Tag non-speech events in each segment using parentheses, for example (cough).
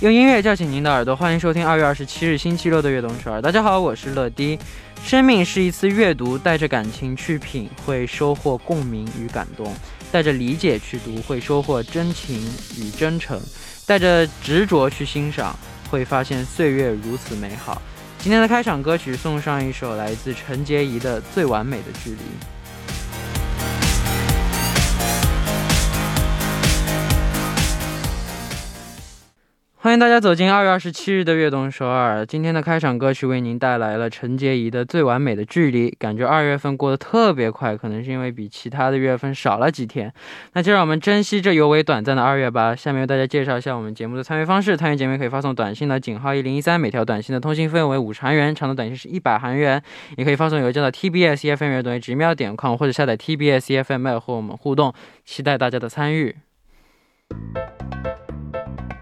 用音乐叫醒您的耳朵，欢迎收听二月二十七日星期六的悦动圈。大家好，我是乐迪。生命是一次阅读，带着感情去品，会收获共鸣与感动；带着理解去读，会收获真情与真诚；带着执着去欣赏，会发现岁月如此美好。今天的开场歌曲送上一首来自陈洁仪的《最完美的距离》。欢迎大家走进二月二十七日的悦动首尔。今天的开场歌曲为您带来了陈洁仪的《最完美的距离》。感觉二月份过得特别快，可能是因为比其他的月份少了几天。那就让我们珍惜这尤为短暂的二月吧。下面为大家介绍一下我们节目的参与方式：参与节目可以发送短信到井号一零一三，每条短信的通信费用为五十韩元，长的短信是一百韩元。也可以发送邮件到 tbs efm 等于直瞄点 com，或者下载 tbs efm 和我们互动。期待大家的参与。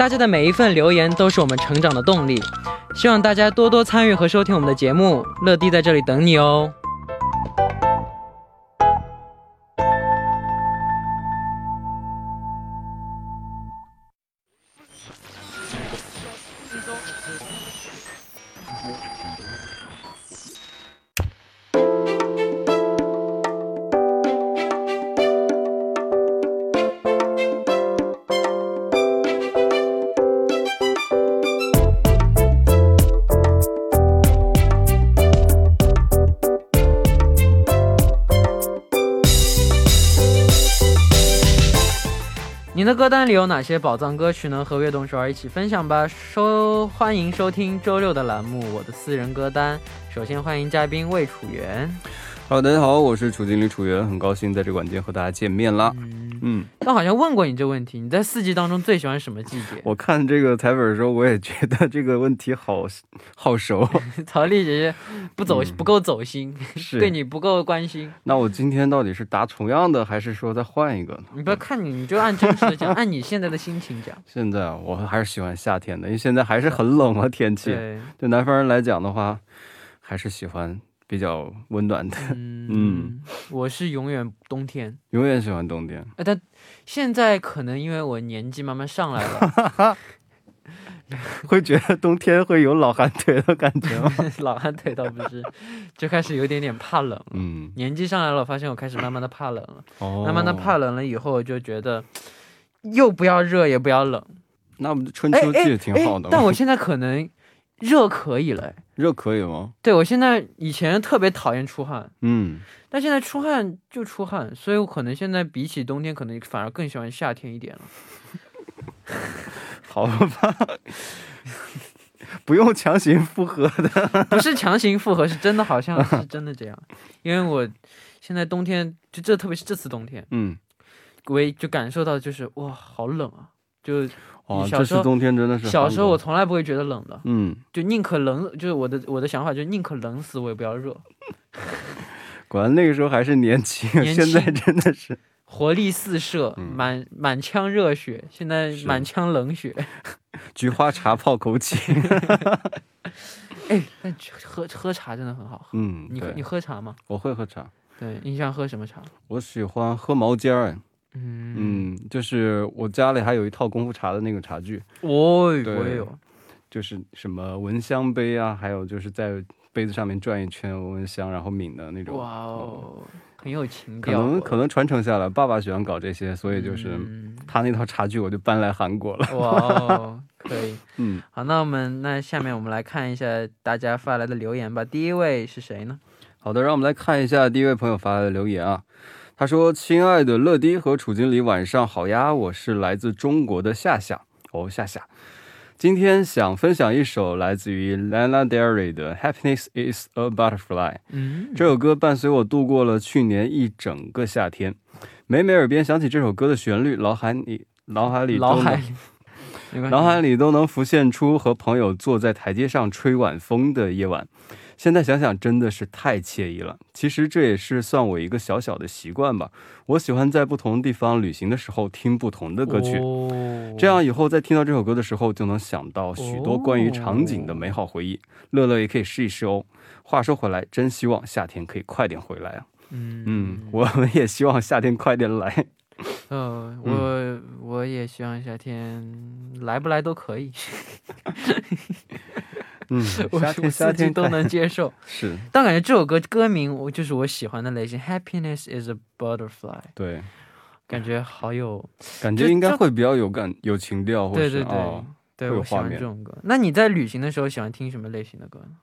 大家的每一份留言都是我们成长的动力，希望大家多多参与和收听我们的节目。乐迪在这里等你哦。的歌单里有哪些宝藏歌曲呢？和悦动手儿一起分享吧。收欢迎收听周六的栏目《我的私人歌单》。首先欢迎嘉宾魏楚元。Hello，大家好，我是楚经理楚元，很高兴在这个晚间和大家见面啦。嗯，刚好像问过你这个问题，你在四季当中最喜欢什么季节？(laughs) 我看这个彩本的时候，我也觉得这个问题好好熟。(laughs) 曹丽姐姐不走不够走心，是对你不够关心。那我今天到底是答同样的，还是说再换一个呢？你不要看你，你就按真实的讲，(laughs) 按你现在的心情讲。现在我还是喜欢夏天的，因为现在还是很冷啊，天气。对对南方人来讲的话，还是喜欢。比较温暖的，嗯，我是永远冬天，永远喜欢冬天。哎，但现在可能因为我年纪慢慢上来了，(laughs) 会觉得冬天会有老寒腿的感觉吗？(laughs) 老寒腿倒不是，就开始有点点怕冷。嗯，年纪上来了，发现我开始慢慢的怕冷了。哦，慢慢的怕冷了以后，就觉得又不要热，也不要冷。那我们春秋季挺好的。(laughs) 但我现在可能。热可以了，热可以吗？对，我现在以前特别讨厌出汗，嗯，但现在出汗就出汗，所以我可能现在比起冬天，可能反而更喜欢夏天一点了。(laughs) 好吧，不用强行复合的，(laughs) 不是强行复合，是真的，好像 (laughs) 是真的这样。因为我现在冬天就这，特别是这次冬天，嗯，我就感受到就是哇，好冷啊，就。哦，这是冬天真的是。小时候我从来不会觉得冷的，嗯，就宁可冷，就是我的我的想法就是宁可冷死我也不要热。(laughs) 果然那个时候还是年轻，现在真的是活力四射，满满腔热血，现在满腔冷血。(laughs) 菊花茶泡枸杞。(laughs) 哎，但喝喝茶真的很好喝。嗯，你你喝茶吗？我会喝茶。对，你喜欢喝什么茶？我喜欢喝毛尖儿。嗯就是我家里还有一套功夫茶的那个茶具，哦，我也有，就是什么蚊香杯啊，还有就是在杯子上面转一圈闻香，然后抿的那种。哇哦，很有情调。可能可能传承下来，爸爸喜欢搞这些，所以就是他那套茶具我就搬来韩国了。哇哦，可以，(laughs) 嗯，好，那我们那下面我们来看一下大家发来的留言吧。第一位是谁呢？好的，让我们来看一下第一位朋友发来的留言啊。他说：“亲爱的乐迪和楚经理，晚上好呀！我是来自中国的夏夏哦，夏夏，今天想分享一首来自于 Lana Del Rey 的《Happiness Is a Butterfly》。嗯，这首歌伴随我度过了去年一整个夏天。每每耳边响起这首歌的旋律，脑海里脑海里脑海里 (laughs) 脑海里都能浮现出和朋友坐在台阶上吹晚风的夜晚。现在想想真的是太惬意了。其实这也是算我一个小小的习惯吧。我喜欢在不同地方旅行的时候听不同的歌曲，哦这样以后在听到这首歌的时候，就能想到许多关于场景的美好回忆。乐乐也可以试一试哦。话说回来，真希望夏天可以快点回来啊！嗯嗯，我们也希望夏天快点来。(laughs) 呃，我我也希望夏天来不来都可以，(laughs) 嗯，(laughs) 我四季都能接受。(laughs) 是但感觉这首歌歌名我就是我喜欢的类型，Happiness is a butterfly，对，感觉好有，感觉应该会比较有感有情调，对对对、哦对，我喜欢这种歌。那你在旅行的时候喜欢听什么类型的歌呢？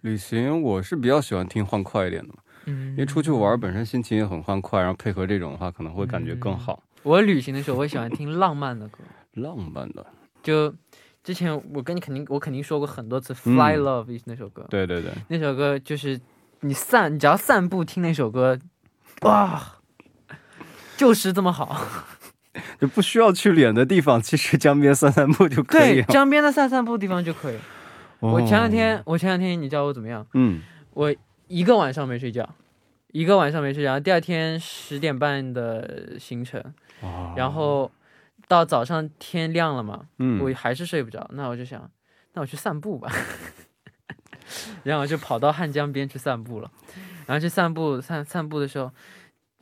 旅行我是比较喜欢听欢快一点的嘛，嗯因为出去玩本身心情也很欢快，然后配合这种的话可能会感觉更好。我旅行的时候我喜欢听浪漫的歌，浪漫的，就之前我跟你肯定我肯定说过很多次《嗯 Fly Love》那首歌，对对对，那首歌就是你散，你只要散步听那首歌，哇，就是这么好。(laughs) 就不需要去远的地方，其实江边散散步就可以对，江边的散散步地方就可以。哦我前两天，我前两天你知道我怎么样？嗯，我一个晚上没睡觉，一个晚上没睡觉，第二天十点半的行程，哦然后到早上天亮了嘛，嗯，我还是睡不着，那我就想，那我去散步吧，(laughs) 然后我就跑到汉江边去散步了，然后去散步散散步的时候，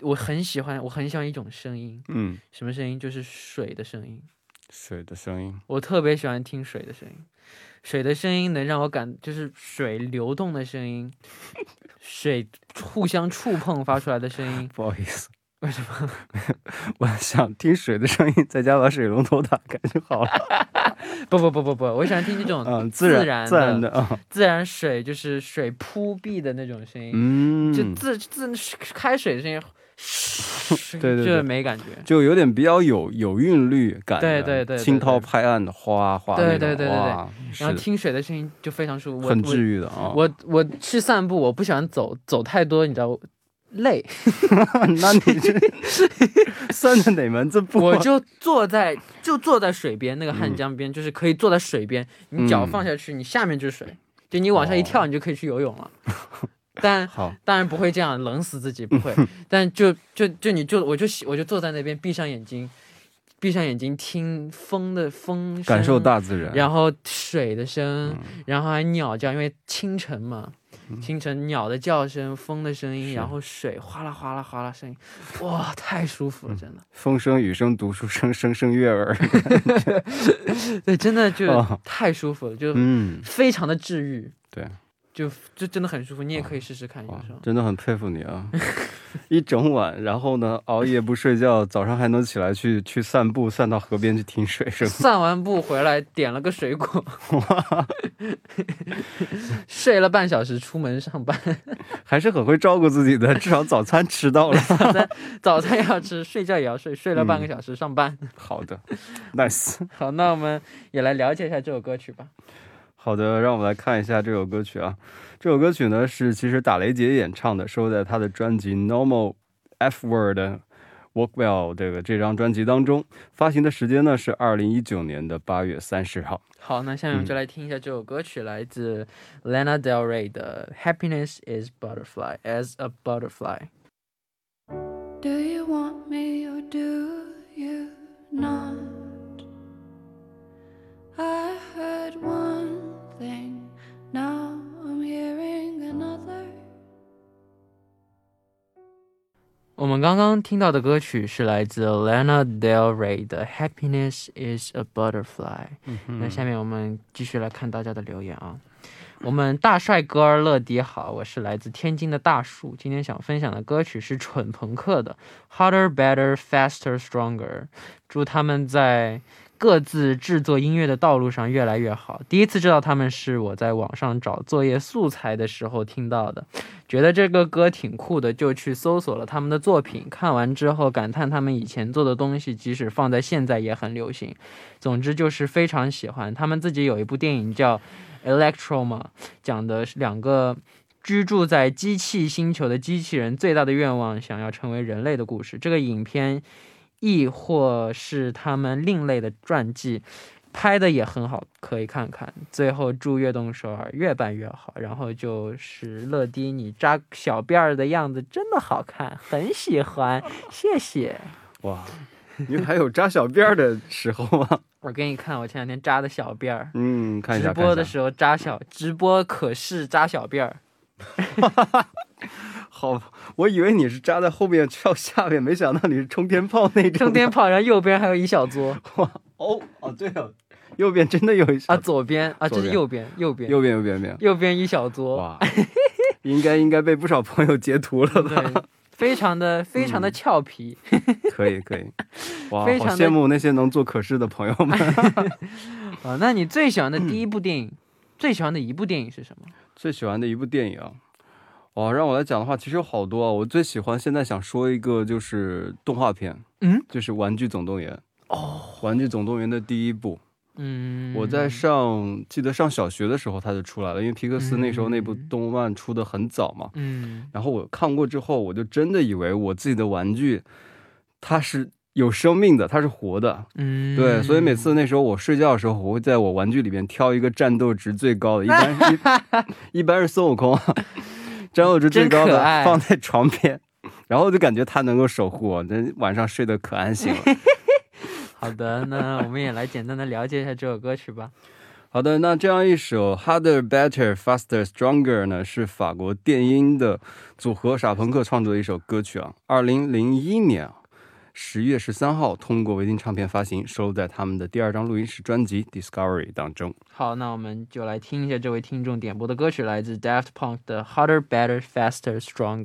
我很喜欢，我很喜欢一种声音，嗯，什么声音？就是水的声音，水的声音，我特别喜欢听水的声音，水的声音能让我感，就是水流动的声音，水互相触碰发出来的声音，(laughs) 不好意思，为什么？(laughs) 我想听水的声音，在家把水龙头打开就好了。(laughs) 不不不不不，我喜欢听这种嗯，自然然自然的啊，自然水，就是水扑壁的那种声音，嗯，就自自开水的声音，(laughs) 对对对就是没感觉。就有点比较有有韵律感的，对对对对惊涛拍岸的哗哗对对对对对哇然后听水的声音就非常舒服。很治愈的啊。我我去散步，我不喜欢走走太多，你知道累，(laughs) 那你这 (laughs) 算的哪门子步啊？我就坐在就坐在水边那个嗯汉江边，就是可以坐在水边，你脚放下去，你下面就是水，就你往下一跳，哦你就可以去游泳了。(laughs) 但好，当然不会这样冷死自己，不会。但就就就你就我就喜我就坐在那边，闭上眼睛，闭上眼睛听风的风声，感受大自然。然后水的声，嗯然后还鸟叫，因为清晨嘛，清晨鸟的叫声、风的声音，然后水哗啦哗啦哗啦声音，哇，太舒服了，真的。风声、雨声、读书声，声声悦耳。(laughs) 对，真的就哦太舒服了，就嗯，非常的治愈，对，就就真的很舒服。你也可以试试看。真的很佩服你啊！(laughs) (laughs) 一整晚，然后呢，熬夜不睡觉，早上还能起来去去散步，散到河边去停水声。(laughs) 散完步回来，点了个水果，(laughs) 睡了半小时，出门上班。还是很会照顾自己的，至少早餐吃到了。早餐早餐要吃，睡觉也要睡，睡了半个嗯小时上班。好的，nice。好，那我们也来了解一下这首歌曲吧。好的，让我们来看一下这首歌曲啊。这首歌曲呢是其实打雷杰演唱的，收在他的专辑《Normal F Word Work Well》这个这张专辑当中。发行的时间呢是二零一九年的八月三十号。好，那下面我们就来听一下这首歌曲，来自 Lana Del Rey 的《Happiness Is Butterfly as a Butterfly》。 Do you want me or do you not? I heard one Thing, now I'm hearing another. 我们刚刚听到的歌曲是来自 Lana Del Rey 的《Happiness Is a Butterfly》。那下面我们继续来看大家的留言啊。我们大帅哥儿乐迪好，我是来自天津的大树。今天想分享的歌曲是蠢朋克的《Harder, Better, Faster, Stronger》。祝他们在各自制作音乐的道路上越来越好。第一次知道他们是我在网上找作业素材的时候听到的，觉得这个歌挺酷的，就去搜索了他们的作品。看完之后感叹他们以前做的东西，即使放在现在也很流行。总之就是非常喜欢。他们自己有一部电影叫《Electro》嘛，讲的是两个居住在机器星球的机器人最大的愿望，想要成为人类的故事。这个影片亦或是他们另类的传记。拍的也很好，可以看看。最后祝越动首尔越办越好。然后就是乐迪，你扎小辫儿的样子真的好看，很喜欢，(laughs) 谢谢。哇，你还有扎小辫儿的时候吗？(laughs) 我给你看我前两天扎的小辫儿，嗯，看一下。直播的，时候扎小，直播可是扎小辫儿。(laughs) 好，我以为你是扎在后面跳下面，没想到你是冲天炮那种。冲天炮，然后右边还有一小撮哇哦哦，对哦，右边真的有一小啊，左边啊，这是右边，右边，右边右边右边。右边一小撮，哇，应该应该被不少朋友截图了吧？对，非常的非常的俏皮。(laughs) 可以可 (laughs) 以，哇，非常好羡慕那些能做可视的朋友们。(laughs) 啊，那你最喜欢的第一部电影，最喜欢的一部电影是什么？最喜欢的一部电影啊，哇，让我来讲的话，其实有好多啊。我最喜欢现在想说一个就是动画片，嗯，就是《玩具总动员》哦，《玩具总动员》的第一部，嗯，我在上记得上小学的时候它就出来了，因为皮克斯那时候那部嗯动漫出的很早嘛。嗯然后我看过之后，我就真的以为我自己的玩具它是有生命的，它是活的。嗯，对，所以每次那时候我睡觉的时候，我会在我玩具里面挑一个战斗值最高的，一般 (laughs) 一一般是孙悟空，战斗值最高的爱放在床边，(laughs) 然后就感觉他能够守护我，那晚上睡得可安心了。(laughs) 好的，那我们也来简单的了解一下这首歌曲吧。好的，那这样一首 Harder, Better, Faster, Stronger 呢，是法国电音的组合傻朋克创作的一首歌曲啊。二零零一年啊，十月十三号通过维京唱片发行，收录在他们的第二张录音室专辑《Discovery》当中。好，那我们就来听一下这位听众点播的歌曲，来自 Daft Punk 的《Harder, Better, Faster, Stronger》。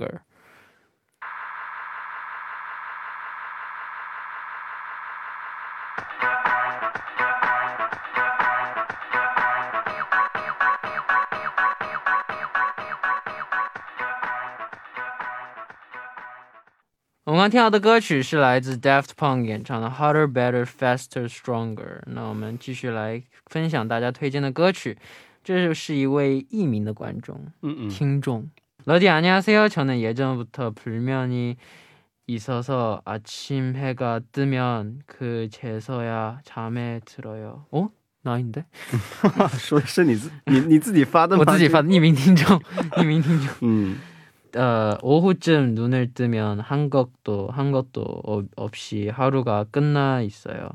我们刚听到的歌曲是来自 Daft Punk 演唱的《Harder, Better, Faster, Stronger》。那我们继续来分享大家推荐的歌曲。这就是一位艺名的观众嗯嗯，听众。러디안녕하세요。저는 예전부터 불면이 있어서 아침 해가 뜨면 그 제서야 잠에 들어요. 어? 나인데? (laughs) 说的是你自你你自己发的吗？我自己发的匿名听众，(laughs) 匿名听众。嗯 어, 오후쯤 눈을 뜨면 한 것도 한 것도 어- 없이 하루가 끝나 있어요.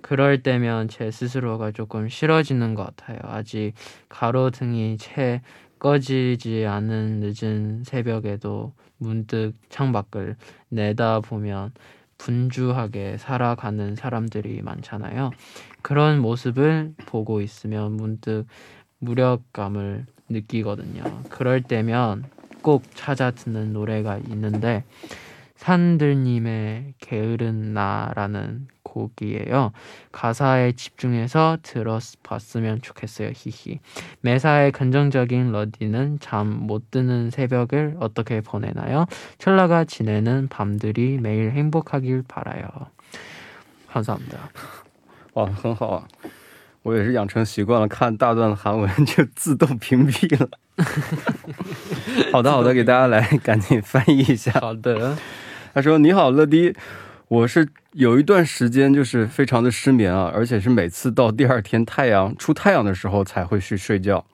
그럴 때면 제 스스로가 조금 싫어지는 것 같아요. 아직 가로등이 채 꺼지지 않은 늦은 새벽에도 문득 창밖을 내다보면 분주하게 살아가는 사람들이 많잖아요. 그런 모습을 보고 있으면 문득 무력감을 느끼거든요. 그럴 때면 꼭 찾아 듣는 노래가 있는데 산들님의 게으른 나라는 곡이에요. 가사에 집중해서 들어봤으면 좋겠어요. 히히. 매사에 긍정적인 러디는 잠 못 드는 새벽을 어떻게 보내나요? 철라가 지내는 밤들이 매일 행복하길 바라요. 감사합니다. 哇，很好啊。 (laughs) 我也是养成习惯了，看大段的韩文就自动屏蔽了。(laughs) 好的，好的，给大家来赶紧翻译一下。好的，他说：“你好，乐迪，我是有一段时间就是非常的失眠啊，而且是每次到第二天太阳出太阳的时候才会去睡觉。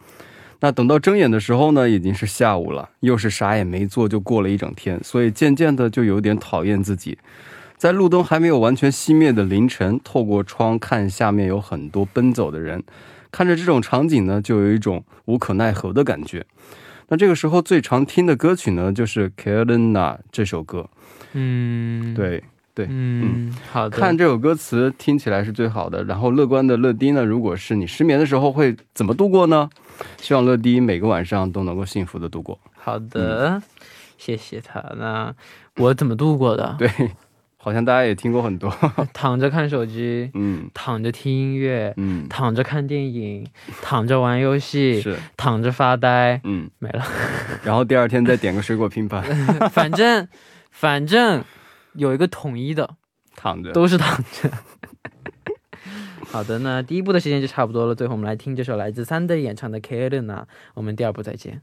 那等到睁眼的时候呢，已经是下午了，又是啥也没做就过了一整天，所以渐渐的就有点讨厌自己。在路灯还没有完全熄灭的凌晨，透过窗看下面有很多奔走的人，看着这种场景呢，就有一种无可奈何的感觉。那这个时候最常听的歌曲呢，就是《Kelena》这首歌。嗯，，对，对，嗯，好的，看这首歌词听起来是最好的。然后乐观的乐迪呢，如果是你失眠的时候会怎么度过呢？希望乐迪每个晚上都能够幸福的度过。好的，谢谢他。那我怎么度过的？对，好像大家也听过很多。(laughs) 躺着看手机，嗯躺着听音乐，嗯，躺着看电影，(laughs) 躺着玩游戏，是，躺着发呆，嗯，没了。(laughs) 然后第二天再点个水果拼盘，反正反正有一个统一的，躺着。都是躺着。好的，那第一部的时间就差不多了。最后我们来听这首来自三 d 演唱的《Kelena》，我们第二部再见。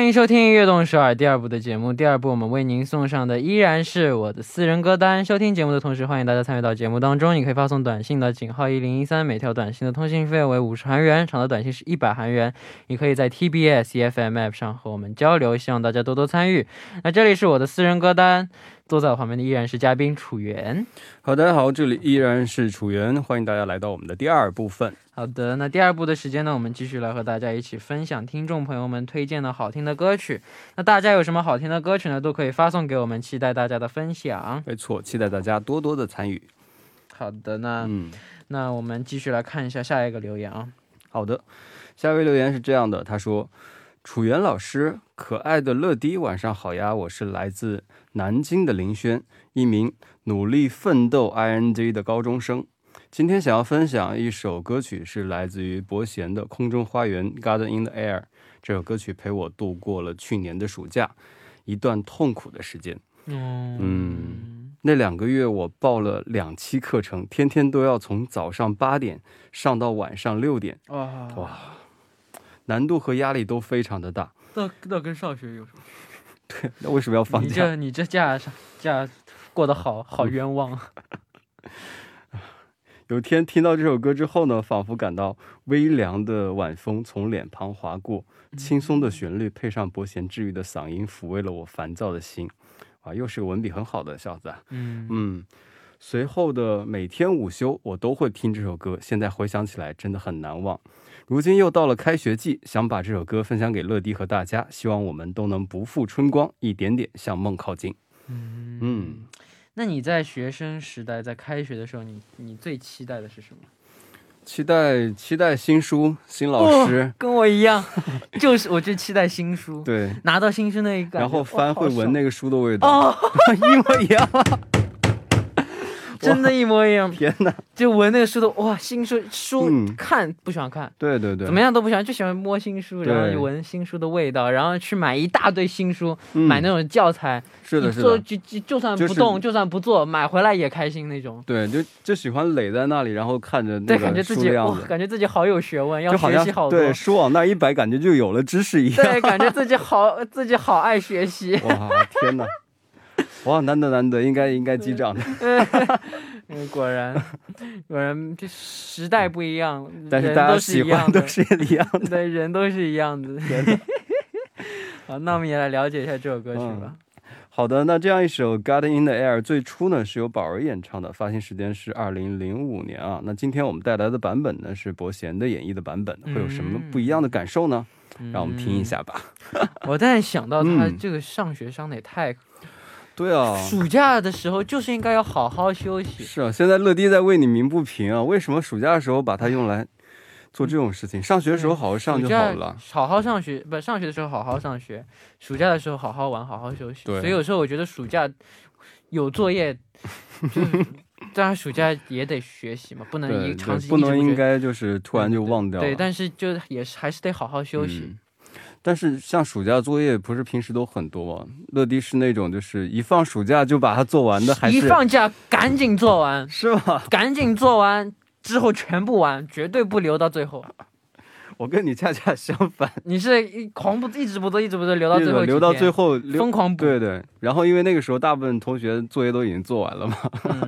欢迎收听《悦动首尔》第二部的节目。第二部我们为您送上的依然是我的私人歌单。收听节目的同时，欢迎大家参与到节目当中。你可以发送短信到井号一零一三，每条短信的通信费为五十韩元，长的短信是一百韩元。你可以在 TBS EFM App 上和我们交流，希望大家多多参与。那这里是我的私人歌单，坐在我旁边的依然是嘉宾楚源。好，大家好，这里依然是楚源，欢迎大家来到我们的第二部分。好的，那第二部的时间呢，我们继续来和大家一起分享听众朋友们推荐的好听的歌曲。那大家有什么好听的歌曲呢，都可以发送给我们，期待大家的分享。没错，期待大家多多的参与。好的，那、嗯，那我们继续来看一下下一个留言啊。好的，下一位留言是这样的，他说：“楚源老师，可爱的乐迪，晚上好呀！我是来自南京的林轩，一名努力奋斗 ing 的高中生。今天想要分享一首歌曲，是来自于伯贤的《空中花园》（Garden in the Air）。这首歌曲陪我度过了去年的暑假，一段痛苦的时间。嗯，那两个月我报了两期课程，天天都要从早上八点上到晚上六点。哇哇难度和压力都非常的大。那那跟上学有什么？(laughs) 对那为什么要放假你？这你这假上假过得好好冤枉。(laughs) 有天听到这首歌之后呢，仿佛感到微凉的晚风从脸庞划过，轻松的旋律配上伯贤治愈的嗓音，抚慰了我烦躁的心。啊，又是个文笔很好的小子啊。嗯嗯，随后的每天午休我都会听这首歌，现在回想起来真的很难忘。如今又到了开学季，想把这首歌分享给乐迪和大家，希望我们都能不负春光，一点点向梦靠近。嗯。嗯，那你在学生时代，在开学的时候，你你最期待的是什么？期待期待新书新老师，跟我一样，(laughs) 就是我就期待新书，对，拿到新书那一个，然后翻会闻那个，个书的味道，哦，一模一样。(laughs) 真的，一模一样，天哪！就闻那个书的，哇，新书书、嗯看不喜欢看，对对对，怎么样都不喜欢，就喜欢摸新书，然后对就闻新书的味道，然后去买一大堆新书，嗯买那种教材，是的，是的，就就就算不动，就算不做，买回来也开心那种。对，就就喜欢垒在那里，然后看着那对，感觉个自己哇，感觉自己好有学问，要学习好多。对书往那一摆，感觉就有了知识一样。对，感觉自己好，自己好爱学习。哇，天哪！哇，难得难得，应该应该击掌的。(laughs) 嗯，果然，果然，这时代不一样，但是大家人都是喜一样的欢都是一样的。对，人都是一样的。(laughs) 好，那我们也来了解一下这首歌曲吧。好的，那这样一首《Garden in the Air》最初呢是由宝儿演唱的，发行时间是二零零五年啊。那今天我们带来的版本呢是伯贤的演绎的版本，会有什么不一样的感受呢？让我们听一下吧。(laughs) 我在想到他嗯这个上学上的也太，对啊，暑假的时候就是应该要好好休息。是啊，现在乐迪在为你鸣不平啊！为什么暑假的时候把它用来做这种事情？上学的时候好好上就好了。好好上学，不上学的时候好好上学，暑假的时候好好玩，好好休息。对所以有时候我觉得暑假有作业，就是当然暑假也得学习嘛，不能一长时间不能应该就是突然就忘掉了。对，但是就也是还是得好好休息。嗯但是像暑假作业不是平时都很多吗？乐迪是那种就是一放暑假就把它做完的，还是一放假赶紧做完，是吧？赶紧做完之后全部完，绝对不留到最后。(laughs) 我跟你恰恰相反，你是一狂不一直不做，一直不做，留到最后，留到最，后疯狂补。对对，然后因为那个时候大部分同学作业都已经做完了嘛。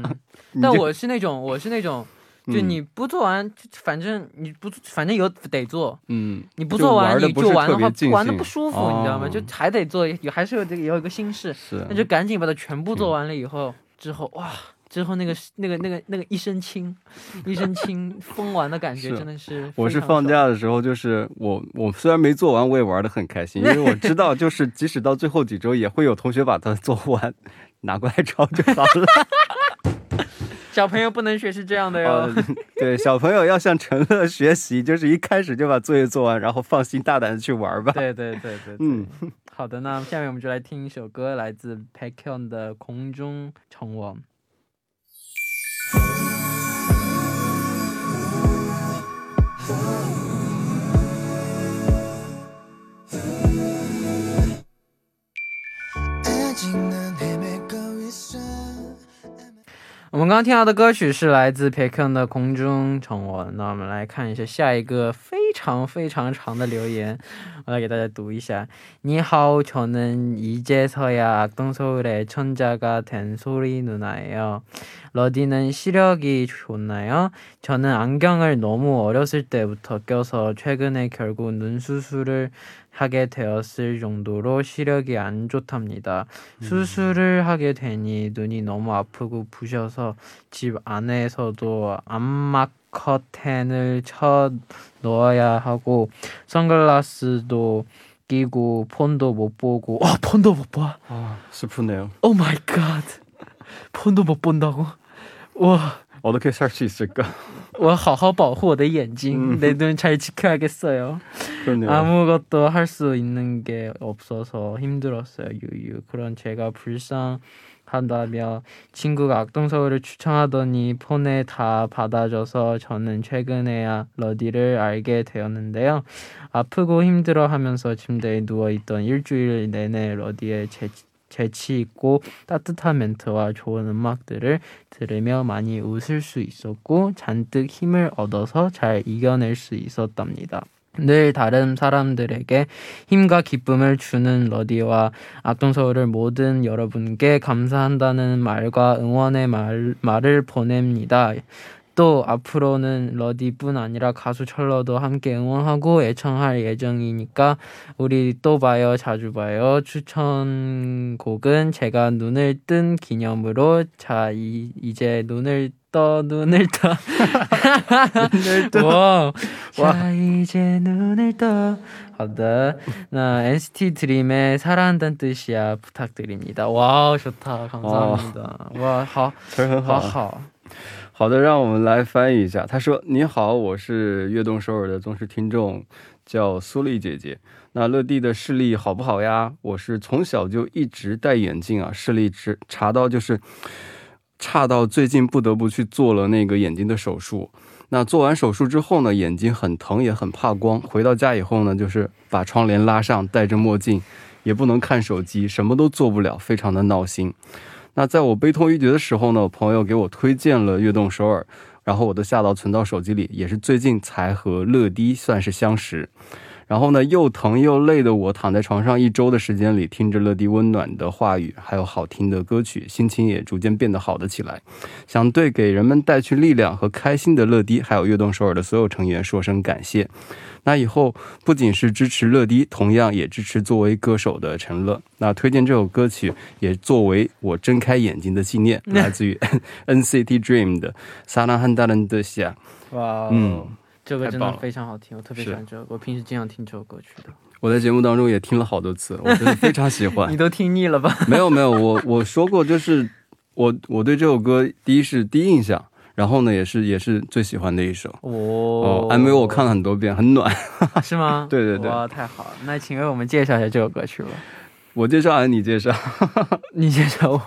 (laughs) 但我是那种，我是那种，就嗯你不做完，就反正你不，反正有得做，嗯，你不做完你不就是玩的话，特别尽玩的不舒服，你知道吗？哦就还得做，有还是有这个有一个心事，是那就赶紧把它全部做嗯完了以后，之后哇。之后那个那个那个那个一身轻，一身轻 (laughs) 疯玩的感觉真的是。我是放，假的时候，就是我我虽然没做完，我也玩的很开心，因为我知道，就是即使到最后几周，也会有同学把它做完，拿过来抄就好了。(laughs) 小朋友不能学是这样的哟。呃 (laughs) 对，小朋友要向陈乐学习，就是一开始就把作业做完，然后放心大胆的去玩吧。对对对对，对嗯，好的，那下面我们就来听一首歌，来自 p e k y o n 的《空中成王》。我们刚听到的歌曲是来自 p e k o n 的《空中宠物》。那我们来看一下下一个非常非常长的留言， 여기다가 아, 예, 또 이샤. 니하오 네, 저는 이제서야 악동서울의 애천자가 된 소리 누나예요. 러디는 시력이 좋나요? 저는 안경을 너무 어렸을 때부터 껴서 최근에 결국 눈 수술을 하게 되었을 정도로 시력이 안 좋답니다. 음. 수술을 하게 되니 눈이 너무 아프고 부셔서 집 안에서도 안막 커튼을 쳐 넣어야 하고 선글라스도 끼고 폰도 못 보고 어 폰도 못 봐. 아 슬프네요. 오 마이 갓. 폰도 못 본다고? 哇，我都可以살수있을 까？ 我好好保护我的眼睛，내눈잘지켜야겠어 요。 아무것도할수있는게없어서힘들었어요유유그런제가불쌍 하다며 친구가 악동서울을 추천하더니 폰에 다 받아줘서 저는 최근에야 러디를 알게 되었는데요 아프고 힘들어 하면서 침대에 누워있던 일주일 내내 러디의재 재치 있고 따뜻한 멘트와 좋은 음악들을 들으며 많이 웃을 수 있었고 잔뜩 힘을 얻어서 잘 이겨낼 수 있었답니다. 늘 다른 사람들에게 힘과 기쁨을 주는 러디와 악동서울을 모든 여러분께 감사한다는 말과 응원의 말, 말을 보냅니다. 또 앞으로는 러디뿐 아니라 가수 철러도 함께 응원하고 애청할 예정이니까 우리 또 봐요 자주 봐요. 추천곡은 제가 눈을 뜬 기념으로 자 이, 이제 눈을 떠 눈을 떠. 눈을 떠. 와. 이제 눈을 떠. 하다. 나 NCT 드림의 사랑한다는 뜻이야 부탁드립니다. 와 좋다. 감사합니다. 와하하하. 好的，让我们来翻译一下。他说：“你好，我是悦动首尔的忠实听众，叫苏丽姐姐。那乐蒂的视力好不好呀？我是从小就一直戴眼镜啊，视力只查到就是差到最近不得不去做了那个眼睛的手术。那做完手术之后呢，眼睛很疼也很怕光。回到家以后呢，就是把窗帘拉上，戴着墨镜，也不能看手机，什么都做不了，非常的闹心。”那在我悲痛欲绝的时候呢，朋友给我推荐了悦动首尔，然后我都下到存到手机里，也是最近才和乐迪算是相识。然后呢，又疼又累的我躺在床上一周的时间里，听着乐迪温暖的话语，还有好听的歌曲，心情也逐渐变得好了起来。想对给人们带去力量和开心的乐迪，还有悦动首尔的所有成员说声感谢。那以后不仅是支持乐迪，同样也支持作为歌手的陈乐。那推荐这首歌曲，也作为我睁开眼睛的纪念，来自于 NCT Dream 的《萨拉汉大人的夏》。哇，嗯，这个真的非常好听，我特别喜欢这首。我平时经常听这首歌曲的。我在节目当中也听了好多次，我真的非常喜欢。(laughs) 你都听腻了吧？(laughs) 没有没有，我我说过，就是我我对这首歌第一是第一印象。然后呢，也是也是最喜欢的一首哦，MV 我看了很多遍，很暖，(laughs) 是吗？对对对，哇，太好了！那请为我们介绍一下这首歌曲吧。我介绍还是你介绍？你介绍我。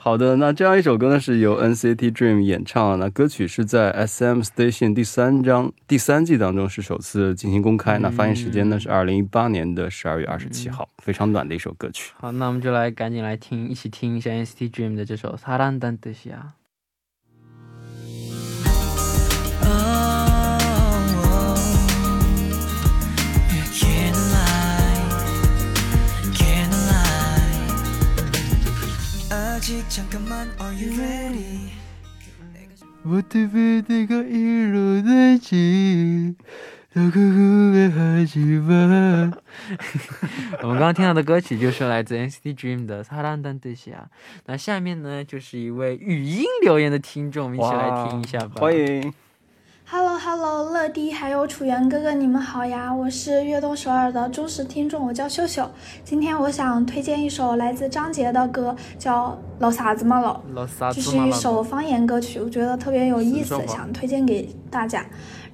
好的，那这样一首歌呢是由 NCT Dream 演唱，那歌曲是在 SM Station 第三章第三季当中是首次进行公开，那发行时间呢是二零一八年的十二月二十七号，非常暖的一首歌曲。好，那我们就来赶紧来听，一起听一下 NCT Dream 的这首《사랑단뜻이야》。 잠깐만 Are you ready? 어떻게 내가 일어나지? (laughs) 我们刚刚听到的歌曲就是来自 NCT Dream 的《擦亮灯的下》。那下面呢，就是一位语音留言的听众，我们一起来听一下吧。欢迎。 Hello Hello，乐迪还有楚源哥哥，你们好呀！我是悦动首尔的忠实听众，我叫秀秀。今天我想推荐一首来自张杰的歌，叫《老啥子嘛老》，这是一首方言歌曲，我觉得特别有意思，想推荐给大家。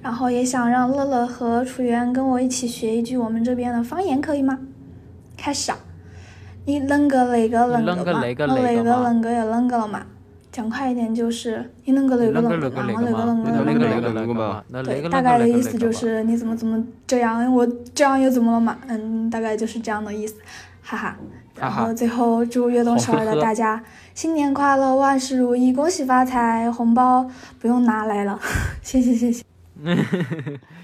然后也想让乐乐和楚源跟我一起学一句我们这边的方言，可以吗？开始啊！你啷个那个啷个嘛？我那个啷个又啷个了嘛？讲快一点就是你啷个那个啷个，然后那个啷个啷个嘛，对，大概的意思就是你怎么怎么这样，我这样又怎么了嘛？嗯，大概就是这样的意思。哈哈。哈哈然后最后祝悦动首尔好呵呵的大家新年快乐，万事如意，恭喜发财，红包不用拿来了，谢谢谢谢。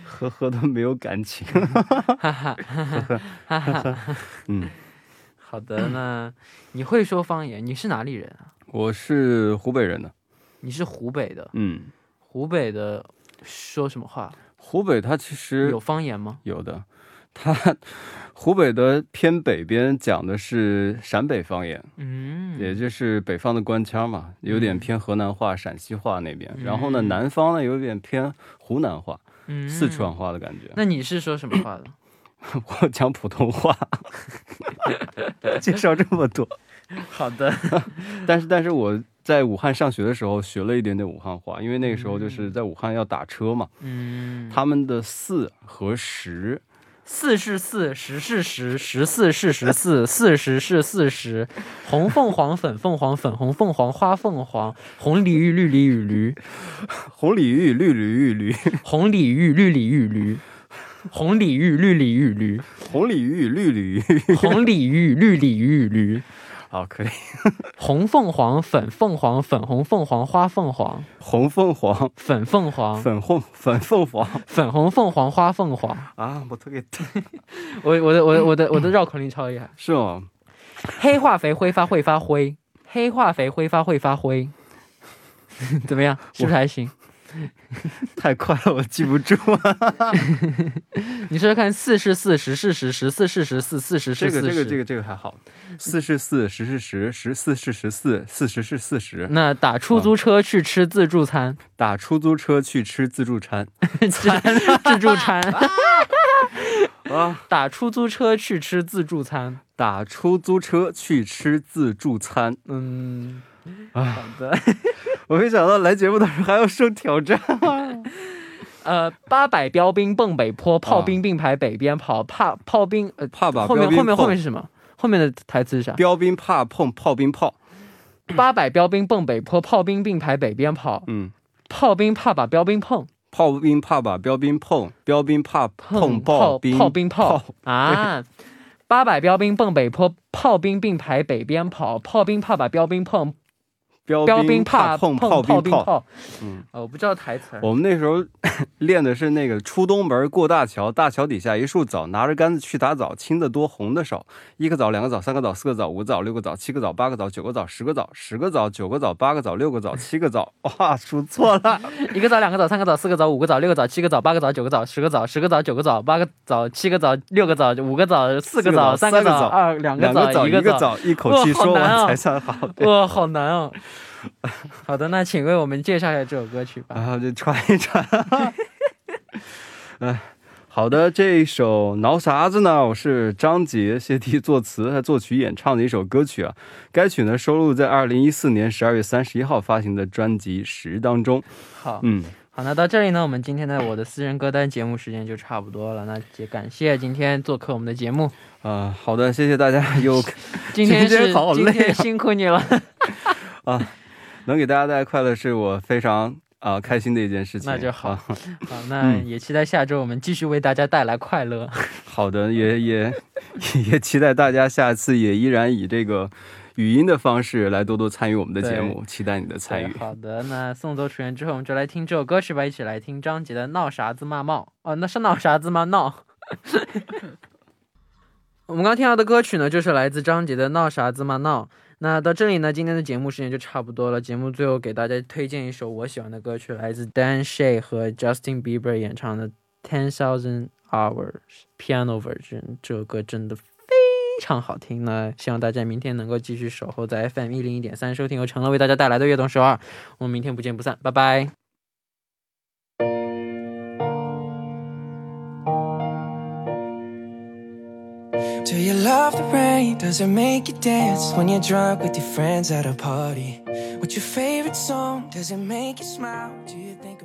呵呵的没有感情。哈哈哈哈。嗯，好的，那你会说方言？你是哪里人啊？我是湖北人的。你是湖北的，嗯，湖北的说什么话？湖北它其实有方言吗？有的，它湖北的偏北边讲的是陕北方言，嗯，也就是北方的官腔嘛，有点嗯偏河南话、陕西话那边。然后呢，嗯南方呢有点偏湖南话、嗯四川。话的感觉。那你是说什么话的？(laughs) 我讲普通话，(laughs) 介绍这么多，(laughs) 好的，(laughs) 但是但是我在武汉上学的时候学了一点点武汉话，因为那个时候就是在武汉要打车嘛，嗯，他们的四和十四是四，十是十，十四是十四，四十是四十。红凤凰，粉凤凰，粉红凤凰，花凤凰，红鲤鱼，绿鲤鱼，驴，(laughs) 红鲤鱼、绿鲤鱼、驴，红鲤鱼，绿鲤鱼，驴，红鲤鱼，绿鲤鱼，驴，红鲤鱼、绿鲤鱼。红鲤鱼，绿鲤鱼，驴。好，可以。(laughs) 红凤凰，粉凤凰，粉红凤凰，花凤凰，红凤凰、粉凤凰，粉红、粉凤凰粉红凤凰，花凤凰。啊，我特给 (laughs) 我我的我的我的我的绕口令超厉害。是吗？黑化肥挥发会发灰，黑化肥挥发会发灰，(laughs) 怎么样？是不是还行？(laughs) 太快了，我记不住啊。(laughs) 你说说看，四是四，十是十，十四是十四，四十是四十。这个这个这个这个还好，四是四，十是十，十四是十四，四十是四十。那打出租车去吃自助餐，打出租车去吃自助餐 (laughs) 自助餐，啊！打出租车去吃自助餐。打出租车去吃自助餐。嗯，啊好的。(laughs) 我没想到来节目的时候还要受挑战。(laughs) 呃，八百标兵奔北坡，炮兵并排北边跑，怕炮兵呃，怕把后面后面后面碰是什么？后面的台词是啥？标兵怕碰炮兵炮。八百标兵奔北坡，炮兵并排北边跑，嗯，炮兵怕把标兵碰。炮兵怕把标兵碰，标兵怕碰炮炮兵炮兵炮炮啊！八百标兵奔北坡，炮兵并排北边跑，炮兵怕把标兵碰，标标兵怕碰炮炮兵炮。炮。嗯，哦，我不知道台词。我们那时候 (laughs) 练的是那个出东门过大桥，大桥底下一树枣，拿着杆子去打枣，青的多，红的少。一个枣，两个枣，三个枣，四个枣，五个枣，六个枣，七个枣，八个枣，九个枣，十个枣，十个枣，九个枣，八个枣，六个枣，七个枣。哇，数错了。一个枣，两个枣，三个枣，四个枣，五个枣，六个枣，七个枣，八个枣，九个枣，十个枣，十个枣，九个枣，八个枣，七个枣，六个枣，五个枣，四个枣，四三个枣，二两两个枣，枣，一个枣，一口气说完才算好。对哇，好难哦。(laughs) 好的，那请为我们介绍一下这首歌曲吧。然后就传一传。(laughs) 哎，好的，这一首挠啥子呢？我是张杰谢帝作词和作曲演唱的一首歌曲啊。该曲呢收录在二零一四年十二月三十一号发行的专辑《十》当中。好，嗯，好，那到这里呢，我们今天的我的私人歌单节目时间就差不多了。那也感谢今天做客我们的节目。啊、好的，谢谢大家有 (laughs) 今天是今好累啊天辛苦你了。(laughs) 能给大家带来快乐，是我非常啊、开心的一件事情。那就好啊好，那也期待下周我们继续为大家带来快乐。好的，也 (laughs) 也 (laughs) 也期待大家下次也依然以这个语音的方式来多多参与我们的节目，期待你的参与。好的，那送走楚源之后，我们就来听这首歌曲吧，一起来听张杰的《闹啥子嘛闹》哦，那是闹啥子嘛闹。我们刚听到的歌曲呢，就是来自张杰的《闹啥子嘛闹》。那到这里呢，今天的节目时间就差不多了。节目最后给大家推荐一首我喜欢的歌曲，来自 Dan Shay 和 Justin Bieber 演唱的《Ten Thousand Hours Piano Version》。这首歌真的非常好听呢，希望大家明天能够继续守候在 FM 一零一点三收听由陈乐为大家带来的悦动首尔。我们明天不见不散，拜拜。Do you love the rain? Does it make you dance when you're drunk with your friends at a party? What's your favorite song? Does it make you smile? Do you think